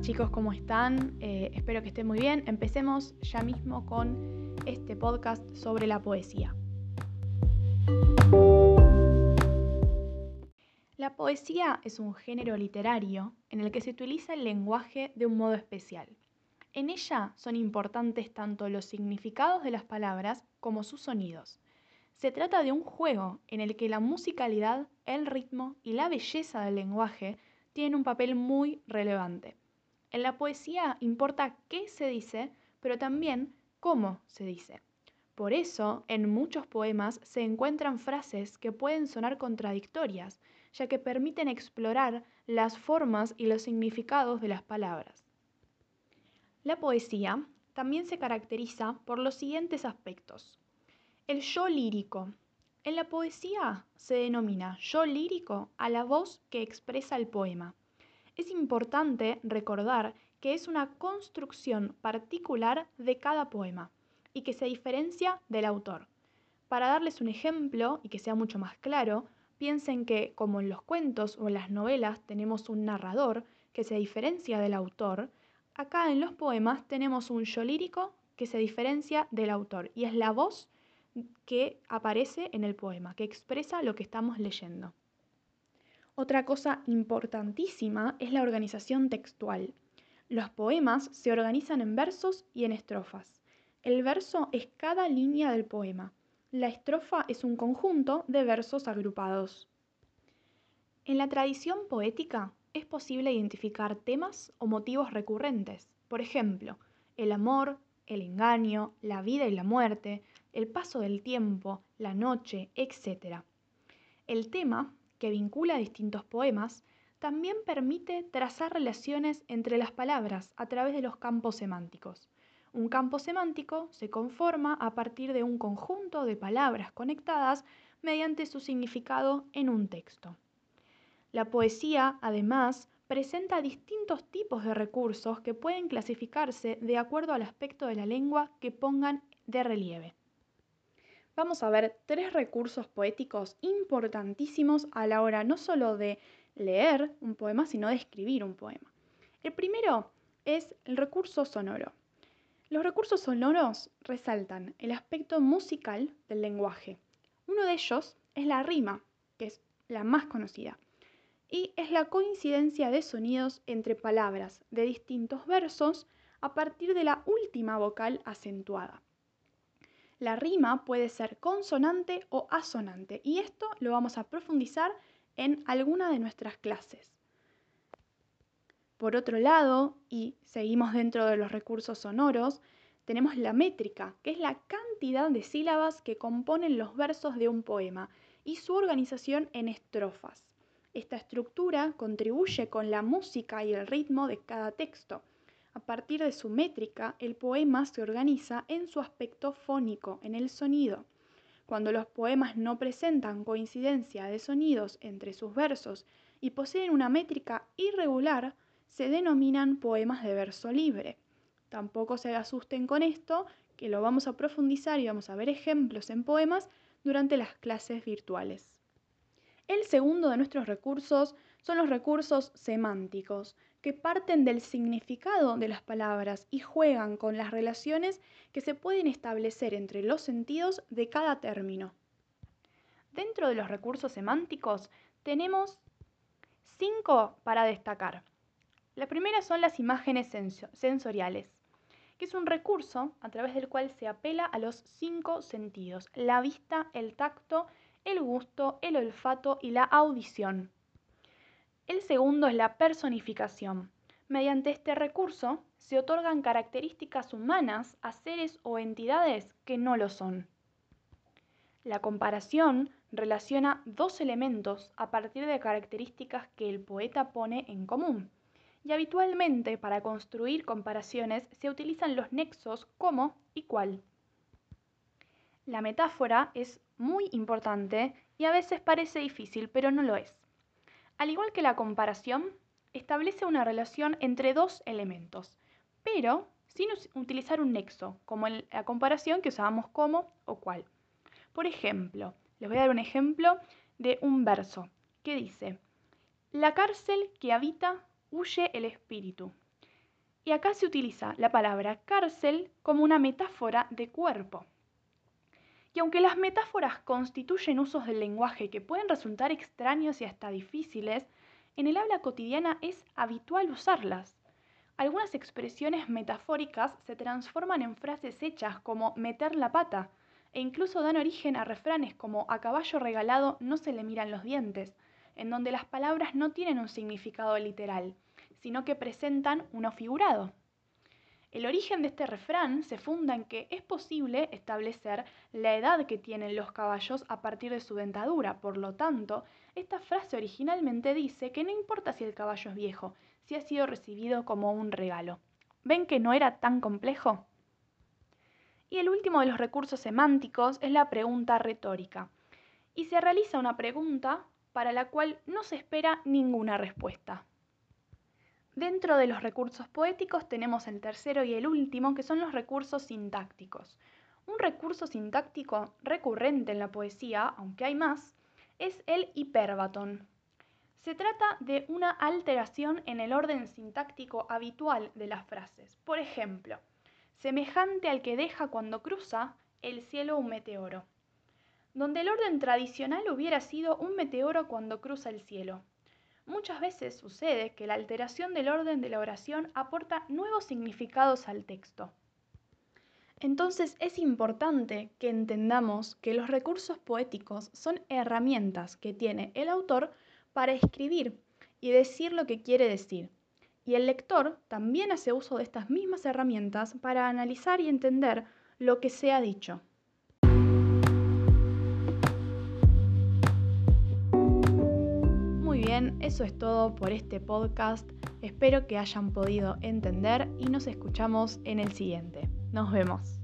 chicos, ¿cómo están? Eh, espero que estén muy bien. Empecemos ya mismo con este podcast sobre la poesía. La poesía es un género literario en el que se utiliza el lenguaje de un modo especial. En ella son importantes tanto los significados de las palabras como sus sonidos. Se trata de un juego en el que la musicalidad, el ritmo y la belleza del lenguaje tienen un papel muy relevante. En la poesía importa qué se dice, pero también cómo se dice. Por eso, en muchos poemas se encuentran frases que pueden sonar contradictorias, ya que permiten explorar las formas y los significados de las palabras. La poesía también se caracteriza por los siguientes aspectos. El yo lírico. En la poesía se denomina yo lírico a la voz que expresa el poema. Es importante recordar que es una construcción particular de cada poema y que se diferencia del autor. Para darles un ejemplo y que sea mucho más claro, piensen que como en los cuentos o en las novelas tenemos un narrador que se diferencia del autor, acá en los poemas tenemos un yo lírico que se diferencia del autor y es la voz que aparece en el poema, que expresa lo que estamos leyendo. Otra cosa importantísima es la organización textual. Los poemas se organizan en versos y en estrofas. El verso es cada línea del poema. La estrofa es un conjunto de versos agrupados. En la tradición poética es posible identificar temas o motivos recurrentes. Por ejemplo, el amor, el engaño, la vida y la muerte, el paso del tiempo, la noche, etc. El tema, que vincula distintos poemas, también permite trazar relaciones entre las palabras a través de los campos semánticos. Un campo semántico se conforma a partir de un conjunto de palabras conectadas mediante su significado en un texto. La poesía, además, presenta distintos tipos de recursos que pueden clasificarse de acuerdo al aspecto de la lengua que pongan de relieve. Vamos a ver tres recursos poéticos importantísimos a la hora no solo de leer un poema, sino de escribir un poema. El primero es el recurso sonoro. Los recursos sonoros resaltan el aspecto musical del lenguaje. Uno de ellos es la rima, que es la más conocida, y es la coincidencia de sonidos entre palabras de distintos versos a partir de la última vocal acentuada. La rima puede ser consonante o asonante y esto lo vamos a profundizar en alguna de nuestras clases. Por otro lado, y seguimos dentro de los recursos sonoros, tenemos la métrica, que es la cantidad de sílabas que componen los versos de un poema y su organización en estrofas. Esta estructura contribuye con la música y el ritmo de cada texto. A partir de su métrica, el poema se organiza en su aspecto fónico, en el sonido. Cuando los poemas no presentan coincidencia de sonidos entre sus versos y poseen una métrica irregular, se denominan poemas de verso libre. Tampoco se asusten con esto, que lo vamos a profundizar y vamos a ver ejemplos en poemas durante las clases virtuales. El segundo de nuestros recursos son los recursos semánticos, que parten del significado de las palabras y juegan con las relaciones que se pueden establecer entre los sentidos de cada término. Dentro de los recursos semánticos tenemos cinco para destacar. La primera son las imágenes sensoriales, que es un recurso a través del cual se apela a los cinco sentidos, la vista, el tacto, el gusto, el olfato y la audición. El segundo es la personificación. Mediante este recurso se otorgan características humanas a seres o entidades que no lo son. La comparación relaciona dos elementos a partir de características que el poeta pone en común y habitualmente para construir comparaciones se utilizan los nexos como y cuál. La metáfora es muy importante y a veces parece difícil, pero no lo es. Al igual que la comparación, establece una relación entre dos elementos, pero sin utilizar un nexo, como en la comparación que usábamos como o cual. Por ejemplo, les voy a dar un ejemplo de un verso que dice, la cárcel que habita huye el espíritu. Y acá se utiliza la palabra cárcel como una metáfora de cuerpo. Y aunque las metáforas constituyen usos del lenguaje que pueden resultar extraños y hasta difíciles, en el habla cotidiana es habitual usarlas. Algunas expresiones metafóricas se transforman en frases hechas como meter la pata, e incluso dan origen a refranes como a caballo regalado no se le miran los dientes, en donde las palabras no tienen un significado literal, sino que presentan uno figurado. El origen de este refrán se funda en que es posible establecer la edad que tienen los caballos a partir de su dentadura. Por lo tanto, esta frase originalmente dice que no importa si el caballo es viejo, si ha sido recibido como un regalo. ¿Ven que no era tan complejo? Y el último de los recursos semánticos es la pregunta retórica. Y se realiza una pregunta para la cual no se espera ninguna respuesta. Dentro de los recursos poéticos tenemos el tercero y el último, que son los recursos sintácticos. Un recurso sintáctico recurrente en la poesía, aunque hay más, es el hiperbatón. Se trata de una alteración en el orden sintáctico habitual de las frases. Por ejemplo, semejante al que deja cuando cruza el cielo un meteoro, donde el orden tradicional hubiera sido un meteoro cuando cruza el cielo. Muchas veces sucede que la alteración del orden de la oración aporta nuevos significados al texto. Entonces es importante que entendamos que los recursos poéticos son herramientas que tiene el autor para escribir y decir lo que quiere decir, y el lector también hace uso de estas mismas herramientas para analizar y entender lo que se ha dicho. Bien, eso es todo por este podcast. Espero que hayan podido entender y nos escuchamos en el siguiente. Nos vemos.